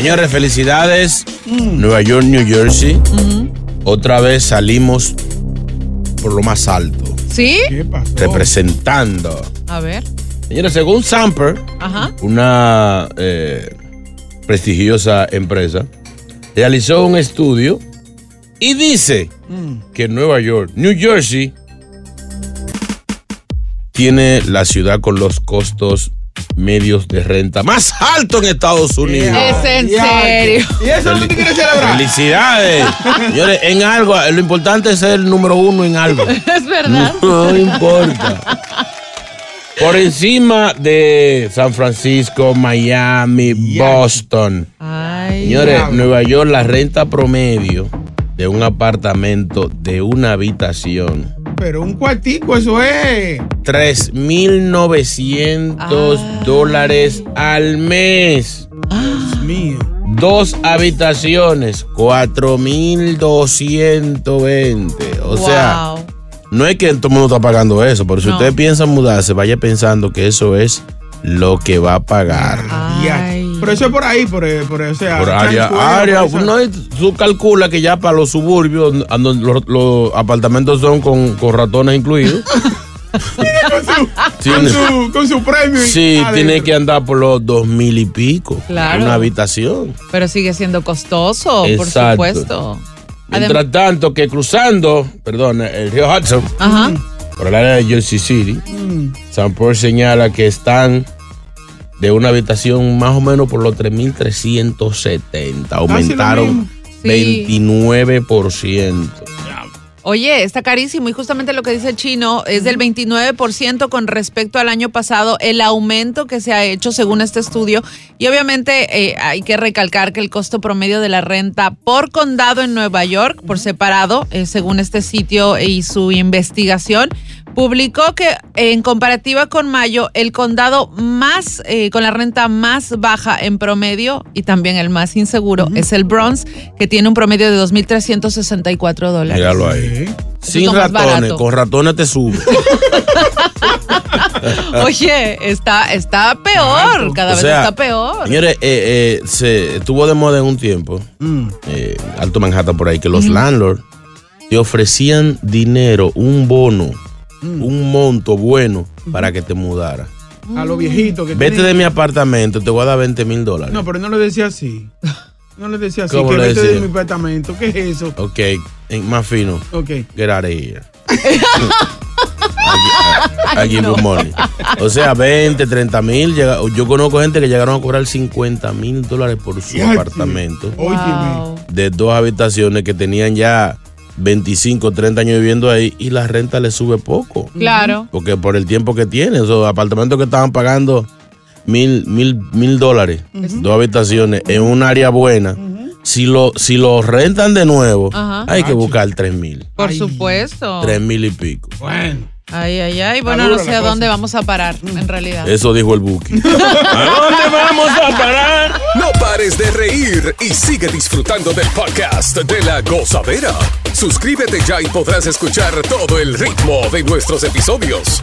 Señores, felicidades. Nueva York, New Jersey. Otra vez salimos por lo más alto. ¿Sí? Representando. A ver. Señores, según Samper, Ajá. una eh, prestigiosa empresa, realizó un estudio y dice que Nueva York, New Jersey, tiene la ciudad con los costos medios de renta más altos en Estados Unidos. Es en serio. ¿Y eso no te quieres celebrar? Felicidades. Señores, en algo, lo importante es ser el número uno en algo. Es verdad. No importa. Por encima de San Francisco, Miami, Boston. Ay. Señores, Nueva York, la renta promedio de un apartamento de una habitación. Pero un cuartico, eso es. 3.900 Ah. dólares al mes. Dios mío. Dos habitaciones, 4.220. O sea, no es que todo el mundo está pagando eso, pero si No. usted piensa mudarse, vaya pensando que eso es lo que va a pagar. Ay. Pero eso es por ahí, por, eh, por o sea, Por área, área, no, tú calcula que ya para los suburbios, los, los apartamentos son con, con ratones incluidos. con, tiene- su, con su premio. sí, tiene que andar por los dos mil y pico. Claro. Una habitación. Pero sigue siendo costoso, Exacto. por supuesto. Mientras tanto que cruzando, perdón, el río Hudson, Ajá. por el área de Jersey City, Mm. San Paul señala que están de una habitación más o menos por los 3.370. Aumentaron mismo. Sí. 29%. Oye, está carísimo y justamente lo que dice el chino es del 29% con respecto al año pasado, el aumento que se ha hecho según este estudio. Y obviamente eh, hay que recalcar que el costo promedio de la renta por condado en Nueva York, por separado, eh, según este sitio y su investigación, publicó que en comparativa con mayo, el condado más, eh, con la renta más baja en promedio y también el más inseguro es el Bronx, que tiene un promedio de 2.364 dólares. Míralo ahí. Sin lo más ratones, con ratones te sube. Oye, está, está peor, cada O vez sea, está peor. Señores, eh, eh, se estuvo de moda en un tiempo, Mm. eh, Alto Manhattan por ahí, que los landlords te ofrecían dinero, un bono, Mm. un monto bueno para que te mudara. A los viejitos que Vete tienen- de mi apartamento, te voy a dar 20 mil dólares. No, pero no le decía así. No le decía así. ¿Cómo Que le vete decía? de mi apartamento. ¿Qué es eso? Ok, en- más fino. Ok. Get out of here. I give you money. O sea, 20, 30 mil. Yo conozco gente que llegaron a cobrar 50 mil dólares por su Ya, apartamento. Wow. de dos habitaciones que tenían ya 25, 30 años viviendo ahí y la renta le sube poco. Claro. Porque por el tiempo que tiene, esos apartamentos que estaban pagando mil, mil, mil dólares, dos habitaciones, en un área buena, si lo, si lo rentan de nuevo, Ajá. hay que buscar tres mil. Por supuesto. Tres mil y pico. Bueno. Ay, ay, ay. Bueno, no sé a cosa. dónde vamos a parar, en realidad. Eso dijo el Buki. ¿A dónde vamos a parar? No pares de reír y sigue disfrutando del podcast de la gozadera. Suscríbete ya y podrás escuchar todo el ritmo de nuestros episodios.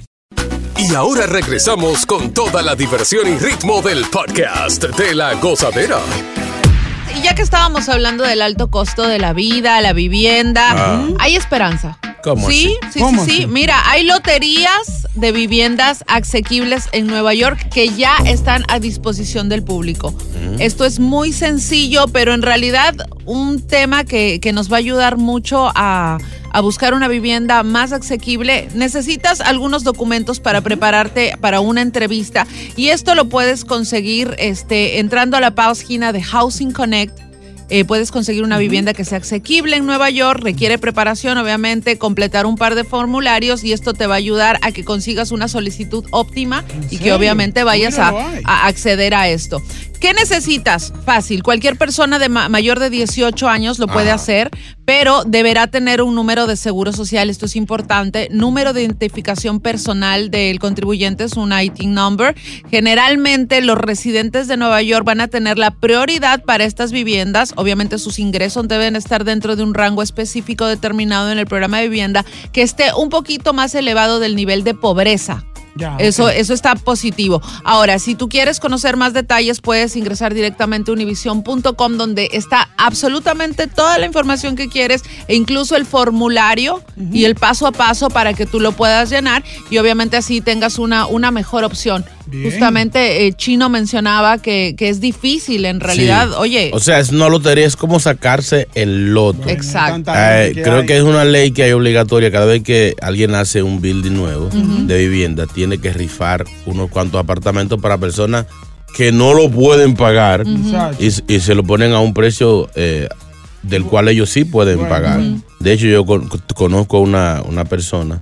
Y ahora regresamos con toda la diversión y ritmo del podcast de la gozadera. Y ya que estábamos hablando del alto costo de la vida, la vivienda, Ah. hay esperanza. ¿Cómo sí, así? sí, ¿Cómo sí, sí. Mira, hay loterías de viviendas asequibles en Nueva York que ya están a disposición del público. Esto es muy sencillo, pero en realidad un tema que, que nos va a ayudar mucho a, a buscar una vivienda más asequible. Necesitas algunos documentos para prepararte para una entrevista y esto lo puedes conseguir este, entrando a la página de Housing Connect. Eh, puedes conseguir una vivienda que sea asequible en Nueva York, requiere preparación, obviamente, completar un par de formularios y esto te va a ayudar a que consigas una solicitud óptima y que obviamente vayas a, hay. a acceder a esto. ¿Qué necesitas? Fácil, cualquier persona de ma- mayor de 18 años lo puede hacer, pero deberá tener un número de seguro social, esto es importante, número de identificación personal del contribuyente, es un ITIN number. Generalmente los residentes de Nueva York van a tener la prioridad para estas viviendas, obviamente sus ingresos deben estar dentro de un rango específico determinado en el programa de vivienda que esté un poquito más elevado del nivel de pobreza. Ya, Eso, eso está positivo. Ahora, si tú quieres conocer más detalles, puedes ingresar directamente a univision.com donde está absolutamente toda la información que quieres e incluso el formulario y el paso a paso para que tú lo puedas llenar y obviamente así tengas una, una mejor opción. Bien. Justamente eh, Chino mencionaba que, que es difícil en realidad. Sí. Oye, O sea, es una lotería, es como sacarse el loto. Exacto. Eh, que creo que es una ley que hay obligatoria cada vez que alguien hace un building nuevo de vivienda, tiene que rifar unos cuantos apartamentos para personas que no lo pueden pagar y se lo ponen a un precio eh, del cual ellos sí pueden Bueno, pagar. bueno. De hecho, yo con- conozco una, una persona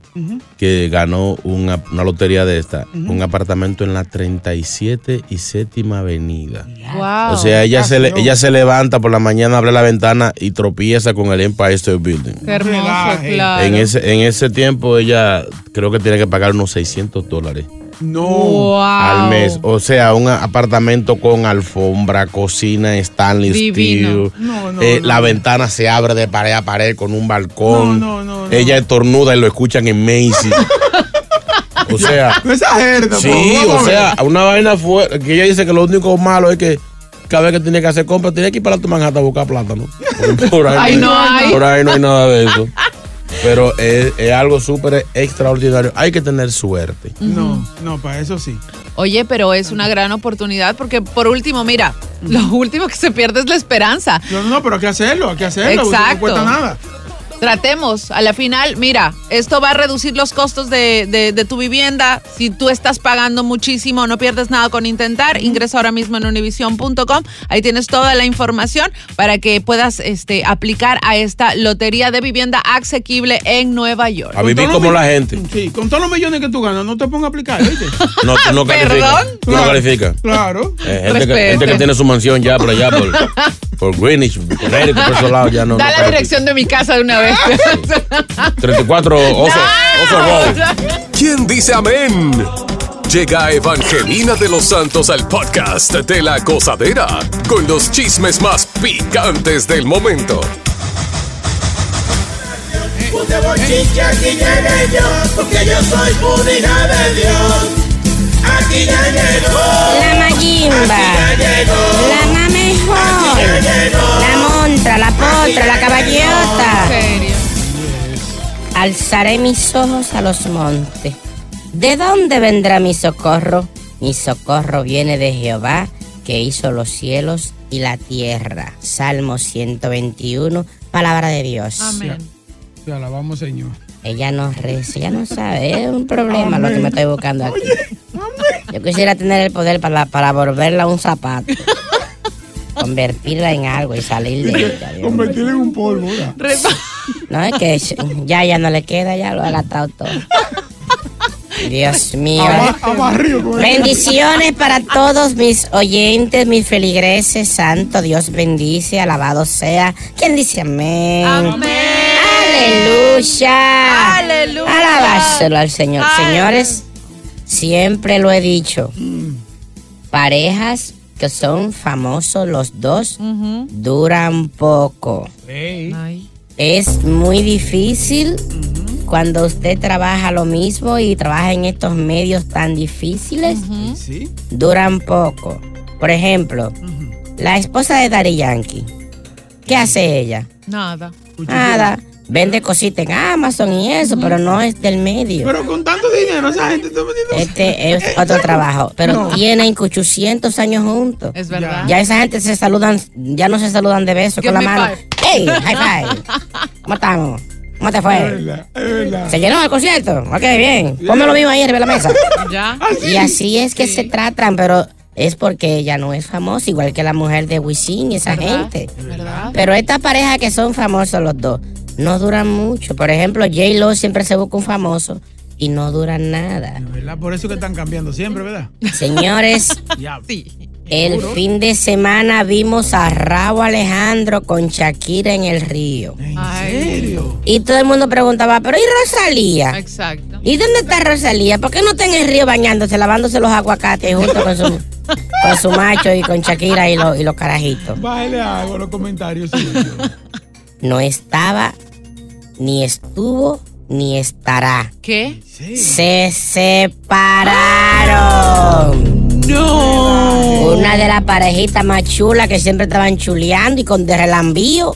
que ganó una, una lotería de esta, un apartamento en la 37 y séptima avenida. wow. O sea, ella se, le- ella se levanta por la mañana, abre la ventana y tropieza con el Empire State Building. Qué hermoso, claro. En, ese, en ese tiempo ella creo que tiene que pagar unos 600 dólares No. Wow. al mes. O sea, un apartamento con alfombra, cocina, Stanley Divino. Steel. No, no, Eh, no. La ventana se abre de pared a pared con un balcón. No, no, no, no. Ella estornuda y lo escuchan en Macy's. o sea, No exageres, sí, o sea, una vaina fue que ella dice que lo único malo es que cada vez que tiene que hacer compras, tiene que ir para tu Manhattan a buscar plátano. Por, por ahí, Ay, no hay. por ahí no hay nada de eso. Pero es, es algo súper extraordinario. Hay que tener suerte. No, no, para eso sí. Oye, pero es una gran oportunidad porque por último, mira, lo último que se pierde es la esperanza. No, no, pero hay que hacerlo, hay que hacerlo. Exacto. No cuesta nada. Tratemos, a la final, mira, esto va a reducir los costos de, de- de tu vivienda. Si tú estás pagando muchísimo, no pierdes nada con intentar. Ingresa ahora mismo en univision.com. Ahí tienes toda la información para que puedas este, aplicar a esta lotería de vivienda asequible en Nueva York. A vivir como la gente. Sí, con todos los millones que tú ganas, no te pongas a aplicar, ¿oíste? No, tú no calificas. ¿Perdón? Tú no calificas. Claro. Eh, gente, que, Respete. gente que tiene su mansión ya por allá. Por, por Greenwich, Connecticut, por esos lados ya no. Da no la califica. dirección de mi casa de una vez. 34 Oso, Oso. ¿Quién dice amén? Llega Evangelina de los Santos al podcast de la gozadera con los chismes más picantes del momento. Puse bochinche, aquí llegué yo, porque yo soy de Dios. Aquí ya llegó. La mayimba, Aquí ya llegó. la montra, la potra, la caballota. Alzaré mis ojos a los montes. ¿De dónde vendrá mi socorro? Mi socorro viene de Jehová, que hizo los cielos y la tierra. Salmo 121, palabra de Dios. Amén. Te alabamos, Señor. Ella no reza, ella no sabe, es un problema lo que me estoy buscando aquí. Yo quisiera tener el poder para, para volverla un zapato. Convertirla en algo y salir de ella. Convertirla en un polvo. No, es que ya, ya no le queda, ya lo ha gastado todo. Dios mío. Bendiciones para todos mis oyentes, mis feligreses. Santo Dios bendice, alabado sea. ¿Quién dice amén? Aleluya. Aleluya. Alabárselo al Señor. Señores, siempre lo he dicho. Parejas que son famosos los dos duran poco. Es muy difícil cuando usted trabaja lo mismo y trabaja en estos medios tan difíciles. Duran poco. Por ejemplo, la esposa de Daddy Yankee. ¿Qué hace ella? Nada. Nada. Vende cositas en Amazon y eso, pero no es del medio. Pero con tanto dinero, esa gente está metiendo. Este es otro trabajo. Pero No. tienen 800 años juntos. Es verdad. Ya esa gente se saludan, ya no se saludan de besos Give con la mano. five. ¡Hey! ¡High five! ¿Cómo estamos? ¿Cómo te Es fue? verdad, es verdad. ¿Se llenó el concierto? Ok, bien. Ponme lo mismo ahí arriba de la mesa. Ya. Y así es que se tratan, pero es porque ella no es famosa, igual que la mujer de Wisin y esa ¿Verdad? gente. ¿Verdad? Pero estas parejas que son famosos los dos, no duran mucho. Por ejemplo, J-Lo siempre se busca un famoso y no duran nada. ¿Verdad? Por eso que están cambiando siempre, ¿verdad? Señores, el fin de semana vimos a Raúl Alejandro con Shakira en el río. ¿En Ay. serio? Y todo el mundo preguntaba, pero ¿y Rosalía? Exacto. ¿Y dónde está Rosalía? ¿Por qué no está en el río bañándose, lavándose los aguacates junto con su, con su macho y con Shakira y, lo- y los carajitos? Bájale algo los comentarios. suyos. No estaba, ni estuvo, ni estará. ¿Qué? Sí. Se separaron. No. Una de las parejitas más chulas que siempre estaban chuleando y con de relambío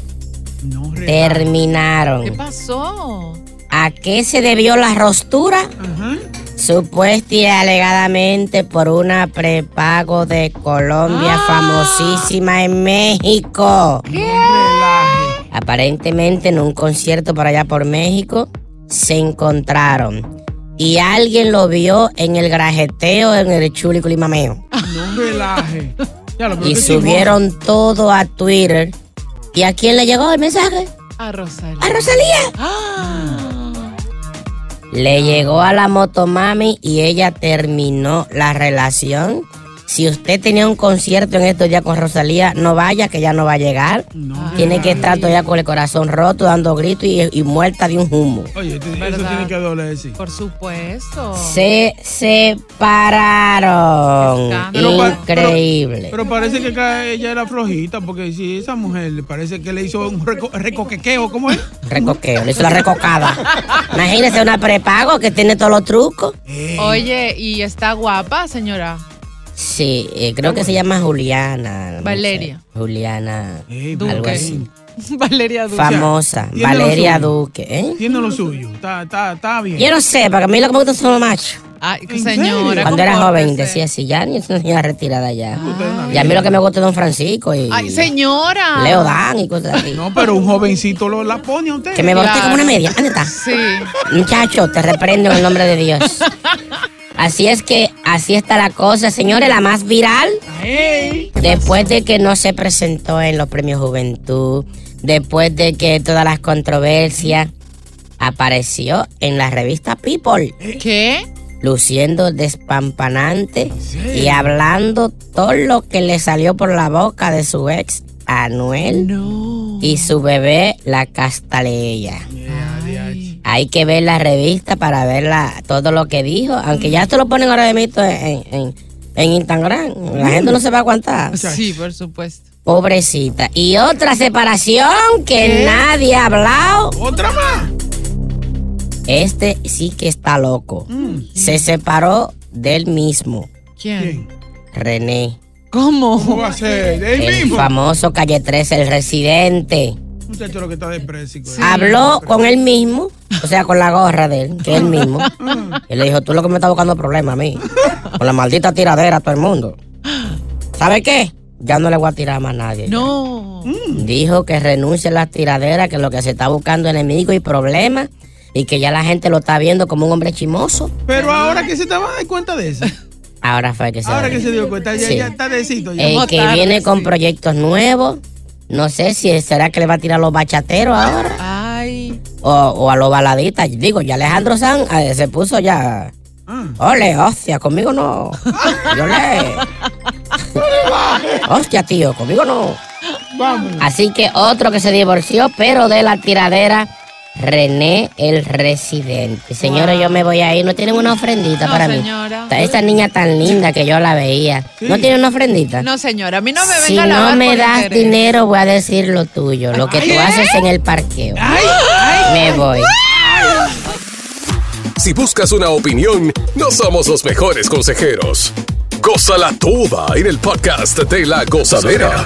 No, terminaron. ¿Qué pasó? ¿A qué se debió la rostura? Ajá. Supuesta y alegadamente por una prepago de Colombia Ah. famosísima en México. Relaje. Aparentemente en un concierto por allá por México se encontraron. Y alguien lo vio en el grajeteo, en el chulico limameo. No relaje. Ya lo Y subieron todo a Twitter. ¿Y a quién le llegó el mensaje? A Rosalía. ¡A Rosalía! Ah. Le llegó a la motomami y ella terminó la relación. Si usted tenía un concierto en estos días con Rosalía, no vaya, que ya no va a llegar. No. Tiene que estar todavía con el corazón roto, dando gritos y, y muerta de un humo. Oye, eso tiene que doler, sí. Por supuesto. Se separaron. Pa- Increíble. Pero parece que acá ella era flojita, porque si esa mujer le parece que le hizo un reco- recoquequeo, ¿cómo es? Recoqueo, le hizo la recocada. Imagínese una prepago que tiene todos los trucos. Oye, ¿y está guapa, señora? Sí, eh, creo que se llama Juliana. Valeria. Juliana. Ey, algo Duque. así. Valeria Duque. Famosa. tiene Valeria. Duque. ¿eh? Tiene lo suyo. Está, está, está bien. Yo no sé, porque a mí lo que me gusta son los machos. Ay, ¿En señora. Cuando era joven decía así, ya ni es una señora retirada ya. Una Y a mí lo que me gusta es Don Francisco y Ay, señora. Leo Dan y cosas así. No, pero un jovencito lo la pone a usted. Que me Claro. como una media. ¿Dónde está? Sí. Muchacho, te reprendo en el nombre de Dios. Así es que así está la cosa, señores. La más viral, después de que no se presentó en los premios Juventud, después de que todas las controversias, apareció en la revista People, ¿Qué? luciendo despampanante y hablando todo lo que le salió por la boca de su ex Anuel y su bebé, la Castaleya. Hay que ver la revista para ver la- todo lo que dijo, aunque ya esto lo ponen ahora mismo en, en, en Instagram. La gente no se va a aguantar. Sí, por supuesto. Pobrecita. Y otra separación que ¿Qué? nadie ha hablado. ¿Otra más? Este sí que está loco. Se separó del mismo. ¿Quién? René. ¿Cómo? ¿Cómo va a ser? ¿De él El mismo? famoso Calle 13, el residente. Muchacho, lo que está depresivo. Habló con él mismo, o sea, con la gorra de él, que él mismo. Y le dijo, tú lo que me estás buscando problemas a mí. Con la maldita tiradera a todo el mundo. ¿Sabe qué? Ya no le voy a tirar más a nadie. No. Dijo que renuncie a las tiraderas, que lo que se está buscando enemigos y problemas. Y que ya la gente lo está viendo como un hombre chimoso. Pero ahora que se estaba dando cuenta de eso. Ahora fue que se Ahora que se dio cuenta, ya, Sí. ya está decito. Ya. El que viene con proyectos nuevos. No sé si será que le va a tirar a los bachateros ahora. Ay. O, o a los baladitas. Digo, ya Alejandro San eh, se puso ya. Ole, hostia, conmigo no. Yo le. hostia, tío, conmigo no. Vamos. Así que otro que se divorció, pero de la tiradera, René el residente. Señora, yo me voy a ir. ¿No tienen una ofrendita No, para señora. mí? Esta niña tan linda que yo la veía. ¿No tiene una ofrendita? No, señora, a mí no me venga Si a no me das interés. dinero, voy a decir lo tuyo, lo que tú haces en el parqueo. Me voy. Si buscas una opinión, no somos los mejores consejeros. Gózala toda en el podcast de la gozadera.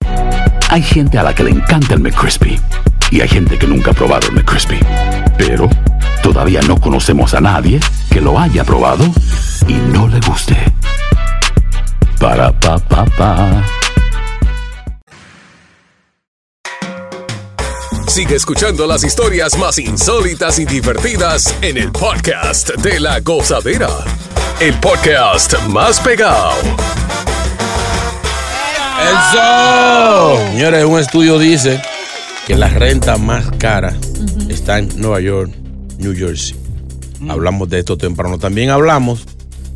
Hay gente a la que le encanta el McCrispy y hay gente que nunca ha probado el McCrispy. Pero todavía no conocemos a nadie que lo haya probado y no le guste. Para pa pa pa. Sigue escuchando las historias más insólitas y divertidas en el podcast de la gozadera. El podcast más pegado. ¡Eso! Señores, un estudio dice que la renta más cara está en Nueva York, New Jersey. Hablamos de esto temprano. También hablamos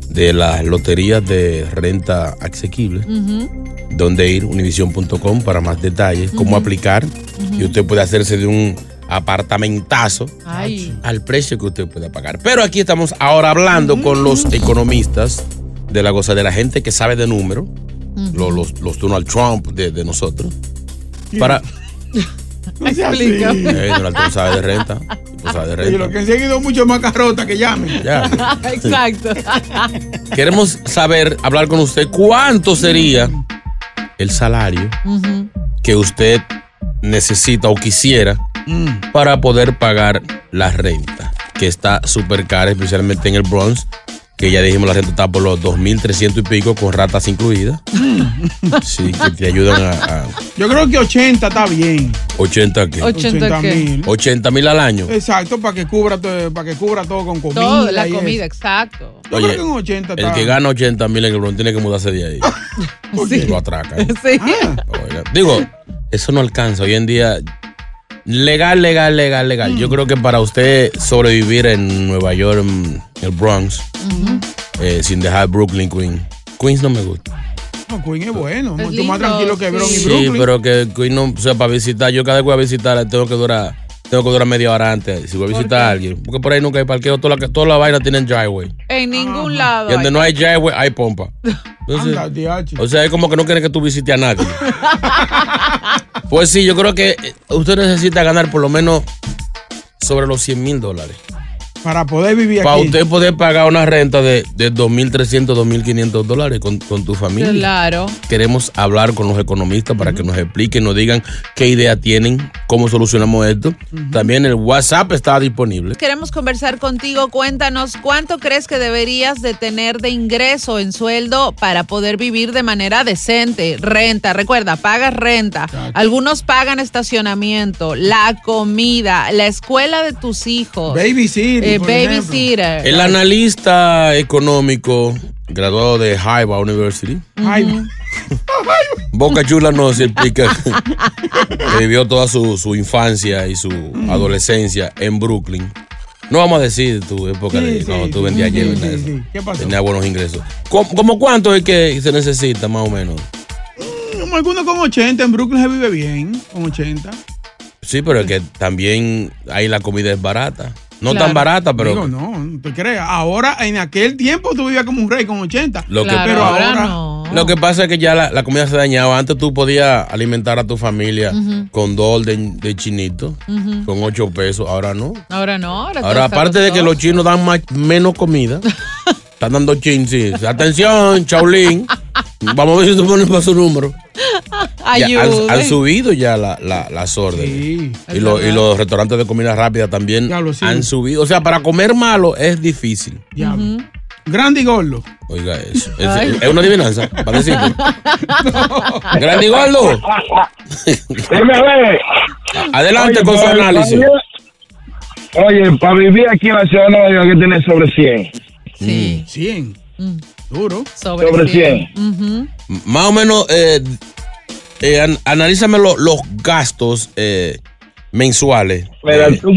de las loterías de renta asequible, donde ir, univision.com para más detalles, cómo aplicar. Y usted puede hacerse de un apartamentazo Ay. al precio que usted pueda pagar. Pero aquí estamos ahora hablando con los economistas de la gozadera, gente que sabe de los, los, los Donald Trump de, de nosotros, para... Explica. Eh, Donald Trump sabe de renta, sabe de Y lo renta. que se han ido mucho más carrota que llamen. Ya. Exacto. Queremos saber, hablar con usted, cuánto sería el salario que usted necesita o quisiera para poder pagar la renta, que está súper cara, especialmente en el Bronx, que ya dijimos la renta está por los 2.300 y pico con ratas incluidas. Sí, que te ayudan a, a Yo creo que 80 está bien. 80 qué? 80 qué? mil. 80 mil al año. Exacto, para que cubra todo, para que cubra todo con comida. Todo, la y comida, eso. exacto. Yo creo que un 80 el está. que gana 80 mil en el Bronx tiene que mudarse de ahí. Lo atracan. Sí. Oiga, Digo, eso no alcanza. Hoy en día, legal, legal, legal, legal. Mm. Yo creo que para usted sobrevivir en Nueva York, en el Bronx, eh, sin dejar Brooklyn, Queens. Queens no me gusta. No, Queen es bueno, Es mucho más tranquilo que Bronx y Sí, Brooklyn. pero que Queens no, o sea, para visitar, yo cada vez que voy a visitar, tengo que durar. Tengo que durar media hora antes si voy a visitar a alguien. Porque por ahí nunca hay parqueo. Todas las todas las vainas tienen driveway. En ningún lado. Y donde no hay driveway, hay pompa. Entonces, Anda, diache. o sea, es como que no quieren que tú visites a nadie. pues sí, yo creo que eh, usted necesita ganar por lo menos sobre los 100 mil dólares. Para poder vivir Para aquí. usted poder pagar una renta de, de 2.300, 2.500 dólares con, con tu familia. Claro. Queremos hablar con los economistas para que nos expliquen, nos digan qué idea tienen cómo solucionamos esto. También el WhatsApp está disponible. Queremos conversar contigo. Cuéntanos cuánto crees que deberías de tener de ingreso en sueldo para poder vivir de manera decente. Renta, recuerda, pagas renta. Algunos pagan estacionamiento, la comida, la escuela de tus hijos. Babysitter, Eh, ejemplo. babysitter. El analista económico graduado de Harvard University, Boca Chula nos explica que vivió toda su, su infancia y su adolescencia en Brooklyn. No vamos a decir tu época de cuando tú vendías sí, sí, de sí. eso. ¿Qué pasó? Tenía buenos ingresos. ¿Cómo, cómo cuánto es que se necesita más o menos? Como algunos con 80, en Brooklyn se vive bien, con 80. Sí, pero es que también ahí la comida es barata. No Claro. tan barata, pero Digo, no, no te creas. Ahora, en aquel tiempo tú vivías como un rey con 80. Lo que- pero ahora, Lo que pasa es que ya la, la comida se dañaba. Antes tú podías alimentar a tu familia con dos de, de chinito, con ocho pesos. Ahora no. Ahora no. Ahora, Ahora, aparte de que los chinos dan más, menos comida, están dando chin, sí. Atención, Chaulín. Vamos a ver si tú pones para su número. Ya han, subido ya la- la- las órdenes. y, lo- los restaurantes de comida rápida también han subido. O sea, para comer malo es difícil. Diablo. Grande y gordo. Oiga eso. Es, una adivinanza, para. Grande y gordo. Adelante con su análisis. Oye, para vivir aquí en la ciudad de Nueva York hay que tener sobre 100. Sí. 100. Duro. Sobre, Sobre 100. 100. Ujú. Más o menos, eh, eh, an- analízame lo- los gastos eh, mensuales. Mira, Eh, tú,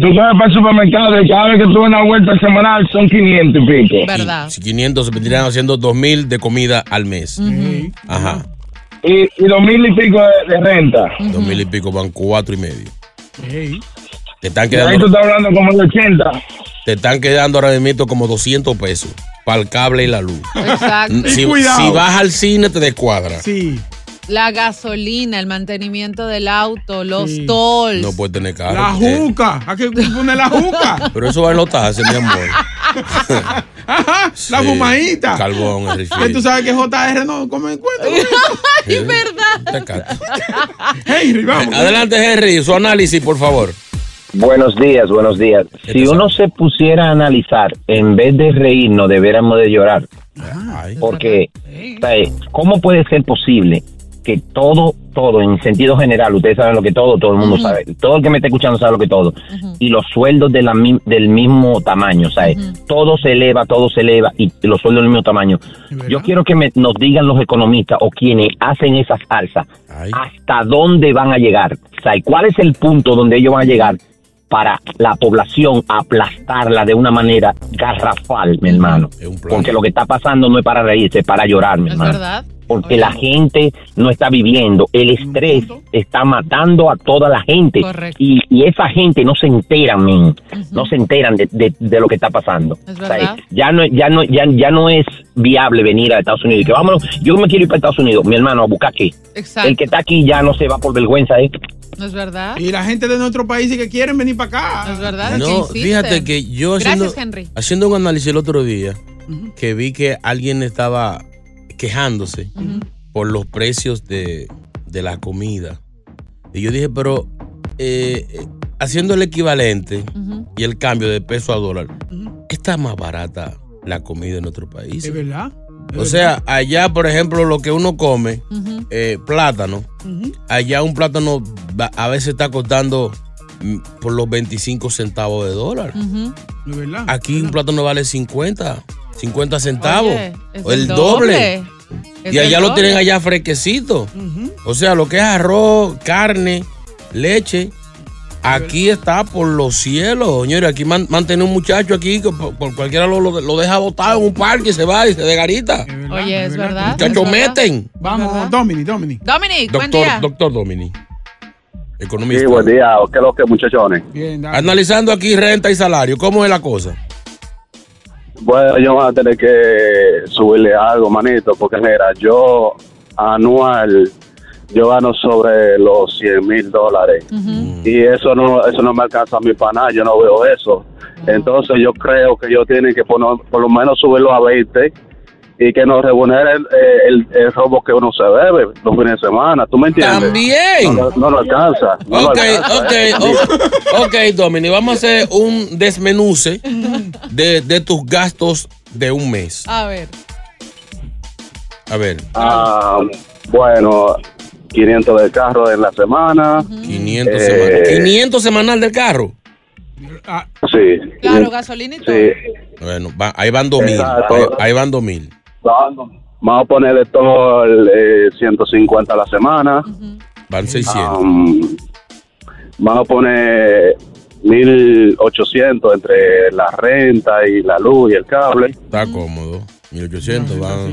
tú vas para el supermercado y cada vez que tú una vuelta semanal son 500 y pico. ¿Verdad? Si 500 se vendrían haciendo 2000 de comida al mes. Ajá. Y, y dos mil y pico de, de renta. 2000 y pico van cuatro y medio. Te están Y ahí tú quedando, estás hablando como de 80. te están quedando ahora mismo como 200 pesos para el cable y la luz. Exacto. Si, cuidado. si vas al cine te descuadra. Sí. La gasolina, el mantenimiento del auto, los Sí. tolls. No puedes tener carro. La Eh, juca. Hay que poner la juca. pero eso va en los taxis, mi amor. Ajá, la Sí, fumadita. Carbón, el Que tú sabes que JR no come en cuenta. Ay, verdad. Henry, vamos. Adelante, Henry, su análisis, por favor. Buenos días, buenos días. Si uno se pusiera a analizar, en vez de reírnos, deberíamos de llorar. Porque, ¿sabe? ¿cómo puede ser posible que todo, todo, en sentido general, ustedes saben lo que todo, todo el mundo sabe, todo el que me está escuchando sabe lo que todo, y los sueldos de la, del mismo tamaño, ¿sabe? Todo se eleva, todo se eleva, y los sueldos del mismo tamaño. Yo quiero que me, nos digan los economistas o quienes hacen esas alzas, hasta dónde van a llegar, ¿sabe? ¿Cuál es el punto donde ellos van a llegar? Para la población aplastarla de una manera garrafal, mi hermano. Porque lo que está pasando no es para reírse, es para llorar, mi Es hermano. verdad. Porque la gente no está viviendo. El estrés está matando a toda la gente. Y, y esa gente no se enteran, men. No se enteran de, de- de lo que está pasando. Es O sea, verdad. ya no, ya no, ya, ya no es viable venir a Estados Unidos. y Que vámonos, yo me quiero ir para Estados Unidos, mi hermano, a buscar qué. Exacto. El que está aquí ya no se va por vergüenza, ¿eh? ¿No es verdad? Y la gente de nuestro país sí que quieren venir para acá. Es verdad. No, que fíjate que yo haciendo, Gracias, Henry. haciendo un análisis el otro día, que vi que alguien estaba quejándose por los precios de, de la comida. Y yo dije, pero eh, eh, haciendo el equivalente y el cambio de peso a dólar, está más barata la comida en nuestro país. Es verdad. O sea, allá, por ejemplo, lo que uno come, eh, plátano, allá un plátano a veces está costando mm, por los 25 centavos de dólar. Verdad. Aquí un plátano vale 50, 50 centavos. Oye, o el el doble. Y allá lo tienen allá fresquecito. O sea, lo que es arroz, carne, leche. Aquí está por los cielos, señores. Aquí man- mantener un muchacho aquí que por, por cualquiera lo, lo- lo deja botado en un parque y se va y se desgarita. Oye, es verdad. Muchachos es verdad. meten. Vamos, Domini, Domini. Dominic, buen Doctor, día. doctor Domini. Economista. Sí, buen día. ¿Qué es lo que, muchachones? Analizando aquí renta y salario, ¿cómo es la cosa? Bueno, ellos van a tener que subirle algo, manito, porque mira, yo anual, yo gano sobre los 100 mil dólares. Y eso no eso no me alcanza a mí para nada, yo no veo eso. Entonces yo creo que ellos tienen que poner, por lo menos subirlo a 20 y que nos remunere el, el, el robo que uno se debe los fines de semana. ¿Tú me entiendes? También. No, no lo alcanza. no lo Ok, alcanza, ok, ¿eh? ok, ok, Domini, vamos a hacer un desmenuce de, de tus gastos de un mes. A ver. A ver, Ah, bueno, 500 de carro en la semana. 500 Eh, semanal. 500 semanal del carro. Sí. Claro, gasolina y todo. Sí. Bueno, va- ahí van 2000. Exacto. Ahí, ahí van 2000. Vamos a ponerle todo el, eh, 150 a la semana. Van 600. Um, vamos a poner 1800 entre la renta y la luz y el cable. Está cómodo. 1800. van-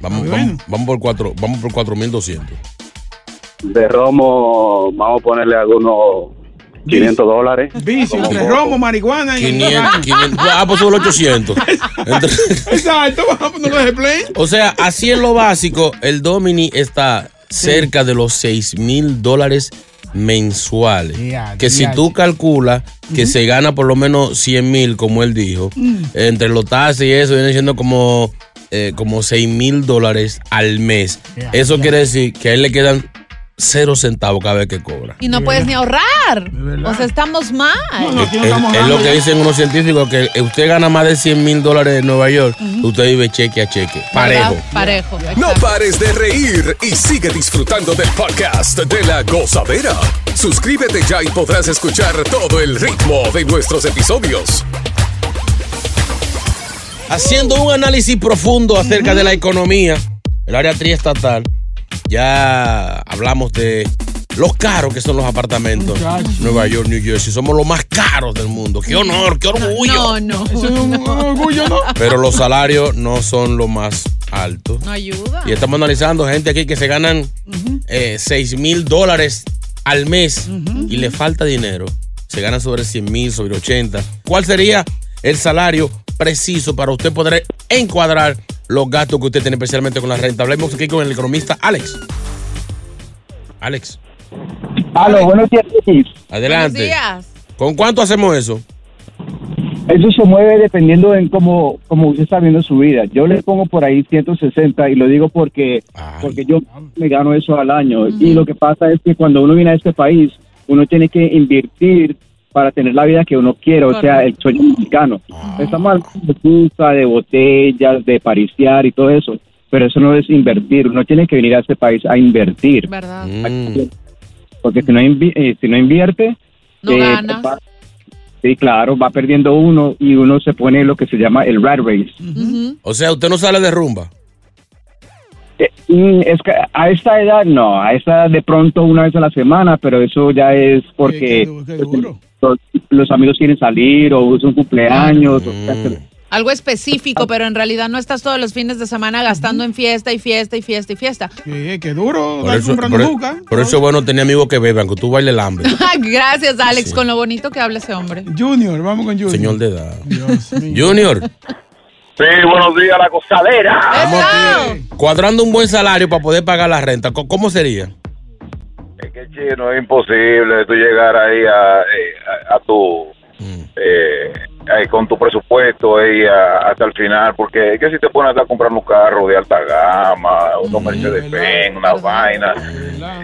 Vamos, vamos, vamos por cuatro, vamos por 4200. De romo, vamos a ponerle algunos 500 dólares. Vicio, entre poco. romo, marihuana y. 500, 500. Ah, pues los 800. Entre- Exacto, vamos a ponerlo de play. O sea, así en lo básico, el Domini está cerca de los 6 mil dólares mensuales. Ya, que si ya. tú calculas que se gana por lo menos 100 mil, como él dijo, Mm. entre los taxis y eso viene siendo como, eh, como 6 mil dólares al mes. Eso quiere decir que a él le quedan cero centavos cada vez que cobra. Y no puedes ni ahorrar. O sea, estamos mal. Es, es- es lo que dicen unos científicos, que usted gana más de 100 mil dólares en Nueva York, usted vive cheque a cheque, parejo. ¿Verdad? Parejo. No pares de reír y sigue disfrutando del podcast de la gozadera. Suscríbete ya y podrás escuchar todo el ritmo de nuestros episodios. haciendo un análisis profundo acerca de la economía, el área triestatal, ya hablamos de los caros que son los apartamentos. Nueva York, New Jersey, somos los más caros del mundo. ¡Qué honor, qué orgullo! No, no. Eso es un orgullo, ¿no? Pero los salarios no son los más altos. No ayuda. Y estamos analizando gente aquí que se ganan eh, 6 mil dólares al mes y le falta dinero. Se ganan sobre 100 mil, sobre 80. ¿Cuál sería el salario preciso para usted poder encuadrar los gastos que usted tiene, especialmente con la renta? Hablemos aquí con el economista Alex. Alex, Aló, buenos días. Adelante. Buenos días. ¿Con cuánto hacemos eso? Eso se mueve dependiendo en cómo, cómo usted está viendo su vida. Yo le pongo por ahí 160 y lo digo porque, porque yo me gano eso al año. Y lo que pasa es que cuando uno viene a este país, uno tiene que invertir para tener la vida que uno quiere, o sea, el sueño mexicano. Estamos hablando de pizza, de botellas, de pariciar y todo eso, pero eso no es invertir. Uno tiene que venir a este país a invertir. ¿Verdad? Porque si no, invi- eh, si no invierte, No eh, ganas. va- sí, claro, va perdiendo uno y uno se pone lo que se llama el rat race. O sea, usted no sale de rumba. Eh, mm, es que a esta edad no, a esta edad de pronto una vez a la semana, pero eso ya es porque los, los amigos quieren salir o es un cumpleaños. o sea, Algo específico, pero en realidad no estás todos los fines de semana gastando en fiesta y fiesta y fiesta y fiesta. Qué, qué duro, Por eso, por, juca. por eso es bueno tener amigos que beban, que tú bailes el hambre. Gracias, Alex, con lo bonito que habla ese hombre. Junior, vamos con Junior. Señor de edad. Junior, Sí, buenos días, la vamos aquí, cuadrando un buen salario para poder pagar la renta. ¿Cómo- ¿Cómo sería? Es chino, es imposible tú llegar ahí a, eh, a, a tu. eh, ahí con tu presupuesto a- hasta el final, porque es que si te pones a comprar un carro de alta gama, unos Mercedes Benz, una vaina,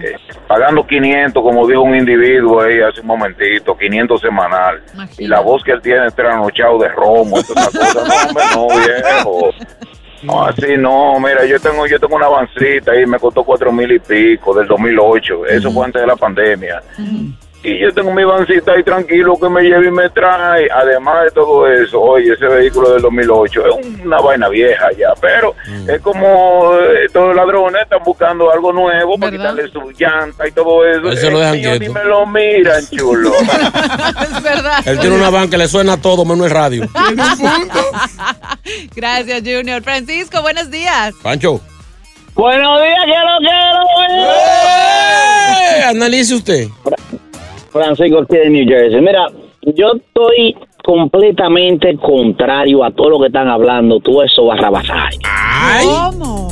eh, pagando 500, como dijo un individuo ahí hace un momentito, 500 semanal, y la voz que él tiene trasnochado de romo, esas cosas, no, hombre, no, viejo. No, así no, mira, yo tengo yo tengo una avancita ahí, me costó cuatro mil y pico del 2008, eso fue antes de la pandemia. Y yo tengo mi vancita ahí tranquilo que me lleva y me trae. Además de todo eso, oye, ese vehículo del 2008 es una vaina vieja ya, pero es como eh, todos los ladrones están buscando algo nuevo para quitarle su llanta y todo eso. Se lo dejan quieto. Ni me lo miran, chulo. es verdad. Él tiene una van que le suena todo menos el radio. Gracias, Junior. Francisco, buenos días. Pancho. Buenos días, quiero, quiero. Eh, analice usted. Francisco aquí de New Jersey. Mira, yo estoy completamente contrario a todo lo que están hablando, todo eso barrabasay. ¿Cómo?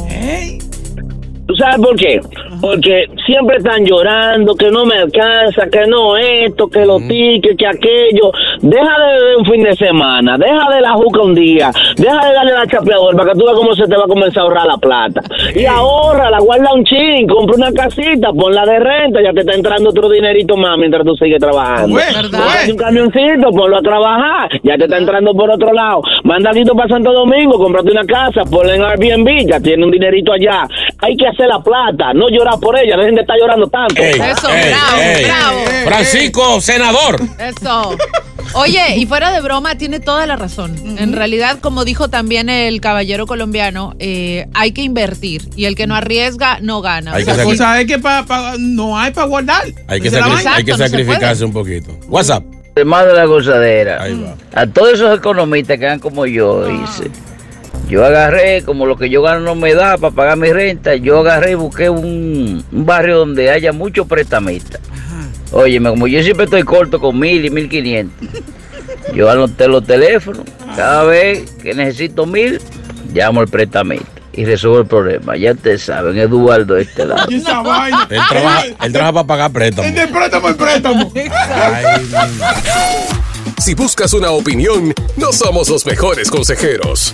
¿Tú sabes por qué? Porque siempre están llorando, que no me alcanza, que no esto, que los tickets, que aquello. Deja de beber un fin de semana, deja de la juca un día, deja de darle la chapeador para que tú veas cómo se te va a comenzar a ahorrar la plata. Y ahorra, la guarda un chin, compra una casita, ponla de renta, ya te está entrando otro dinerito más mientras tú sigues trabajando. Un camioncito, ponlo a trabajar, ya te está entrando por otro lado. Manda guito para Santo Domingo, cómprate una casa, ponla en Airbnb, ya tiene un dinerito allá. Hay que hacer la plata, no llorar por ella, dejen de estar llorando tanto. Ey, Eso, ey, bravo, ey. bravo. Francisco, senador. Eso. Oye, y fuera de broma, tiene toda la razón. En realidad, como dijo también el caballero colombiano, eh, hay que invertir. Y el que no arriesga, no gana. Hay O sea, que cosa es que pa- pa- no hay para guardar. Hay que, sacri- hay que sacrificarse un poquito. WhatsApp. Hermano de la gozadera. A todos esos economistas que hagan como yo, hice. Yo agarré, como lo que yo gano no me da para pagar mi renta, yo agarré y busqué un, un barrio donde haya muchos prestamistas. Óyeme, como yo siempre estoy corto con mil y mil quinientos, yo anoté los teléfonos. Cada vez que necesito mil, llamo al prestamista y resuelvo el problema. Ya ustedes saben, Eduardo de este lado. Y esa vaina. Él trabaja, él trabaja para pagar préstamos. El de préstamo en préstamo. Si buscas una opinión, no somos los mejores consejeros.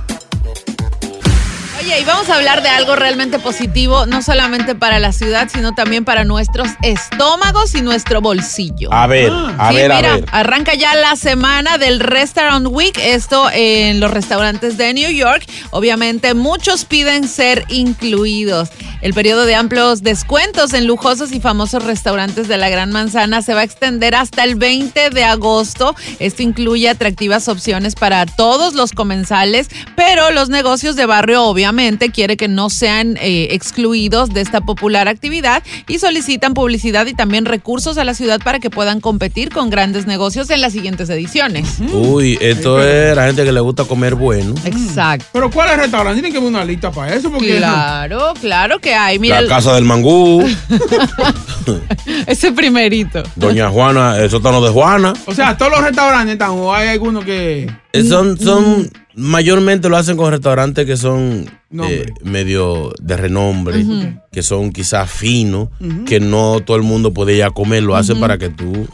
Oye, y vamos a hablar de algo realmente positivo, no solamente para la ciudad, sino también para nuestros estómagos y nuestro bolsillo. A ver, a Sí, ver, a mira, ver. arranca ya la semana del Restaurant Week, esto en los restaurantes de New York. Obviamente muchos piden ser incluidos. El periodo de amplios descuentos en lujosos y famosos restaurantes de la Gran Manzana se va a extender hasta el 20 de agosto. Esto incluye atractivas opciones para todos los comensales, pero los negocios de barrio obviamente quiere que no sean eh, excluidos de esta popular actividad y solicitan publicidad y también recursos a la ciudad para que puedan competir con grandes negocios en las siguientes ediciones. Uy, esto es la gente que le gusta comer bueno. Exacto. Pero ¿cuál es el restaurante? Tienen que ver una lista para eso. Porque Claro, claro que hay. Mira, La casa del mangú, ese primerito. Doña Juana, el sótano de Juana. O sea, todos los restaurantes están, o hay algunos que. Eh, Son, son, mayormente lo hacen con restaurantes que son eh, medio de renombre, que son quizás finos, que no todo el mundo puede ir a comer, lo hacen para que tú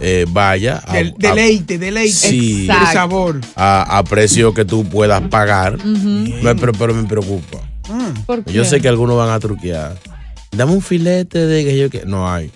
eh, vayas a, Del- a- deleite, deleite. Sí. El sabor. a- a precio que tú puedas pagar. Me- pero, pero me preocupa. Ah. ¿Por Yo sé que algunos van a truquear. Dame un filete de que yo que no hay.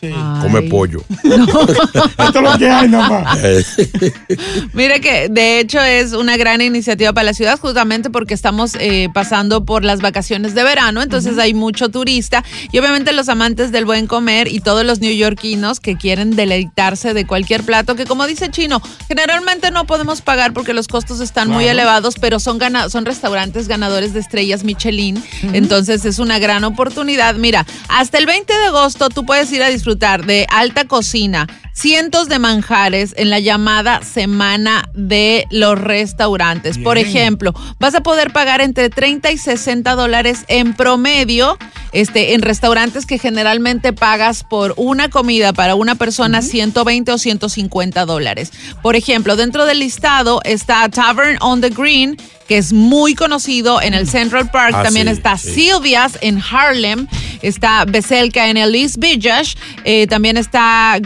Come pollo. Esto es lo que hay nomás. Mire que de hecho es una gran iniciativa para la ciudad justamente porque estamos eh, pasando por las vacaciones de verano, entonces hay mucho turista y obviamente los amantes del buen comer y todos los neoyorquinos que quieren deleitarse de cualquier plato que como dice Chino, generalmente no podemos pagar porque los costos están muy elevados, pero son, gana- son restaurantes ganadores de estrellas Michelin, entonces es una gran oportunidad. Mira, hasta el 20 de agosto tú puedes ir a disfrutar de alta cocina, cientos de manjares en la llamada Semana de los Restaurantes. Por ejemplo, vas a poder pagar entre 30 y 60 dólares en promedio este, en restaurantes que generalmente pagas por una comida para una persona 120 o 150 dólares. Por ejemplo, dentro del listado está Tavern on the Green, que es muy conocido en el Central Park. Ah, También sí, está sí. Silvia's en Harlem, está Beselka en el East Village, eh, también está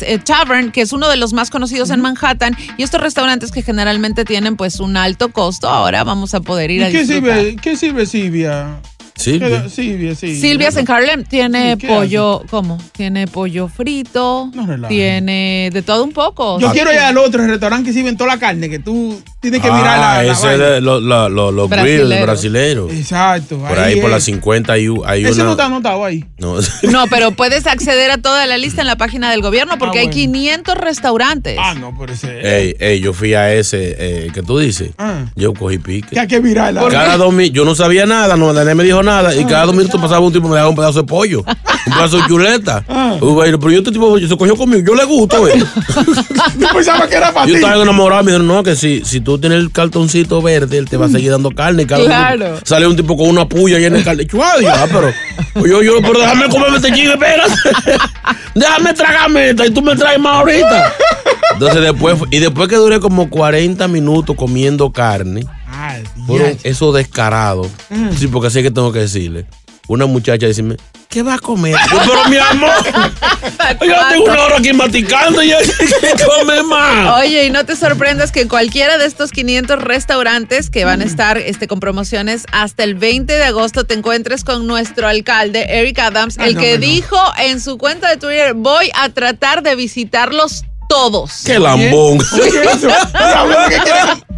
Eh, Tavern, que es uno de los más conocidos en Manhattan, y estos restaurantes que generalmente tienen pues un alto costo, ahora vamos a poder ir a ¿Y qué disfrutar. sirve, ¿Qué sirve Silvia? Silvia. ¿Qué- Silvia, sí. Silvia's en Harlem tiene Sí, ¿qué pollo, ¿cómo? Tiene pollo frito, tiene de todo un poco. Yo Sí. quiero ir al otro restaurante que sirven toda la carne, que tú tienes que mirar la, Ah, la ese de los lo, lo- Brasilero. brasileños. Exacto. Por ahí, por las 50 hay, hay Ese una. no está anotado ahí. No. No, pero puedes acceder a toda la lista en la página del gobierno porque Ah, hay bueno. 500 restaurantes. Ah, no, por ese. Ey, ey, yo fui a ese eh, que tú dices. Ah. Yo cogí pique. Que hay que mirarla. Cada dos minutos, yo no sabía nada, no, me dijo nada, y cada dos minutos pasaba un tipo me dejaba un pedazo de pollo, un pedazo de chuleta. Ah. Pero yo este tipo se cogió conmigo, yo le gusto, güey. Yo pensaba que era para Yo estaba enamorado, me dijeron, no, que si, si tú tienes el cartoncito verde, él te va a seguir dando carne. Cada Claro. sale un tipo con una puya llena de carne. "Ay, ah, pero, pues yo, yo, pero déjame comerme este chingue, espérate. déjame tragarme esta y tú me traes más ahorita. Entonces después, y después que duré como 40 minutos comiendo carne, Fueron esos descarados. Sí, porque así es que tengo que decirle. Una muchacha decirme, ¿qué va a comer? Yo, Pero mi amor, yo tengo una hora aquí maticando y ¿qué come más? Oye, y no te sorprendas que cualquiera de estos 500 restaurantes que van a estar este, con promociones hasta el 20 de agosto te encuentres con nuestro alcalde, Eric Adams, Ah, el no, que no. dijo en su cuenta de Twitter, voy a tratar de visitarlos todos. ¡Qué lambón! ¿qué?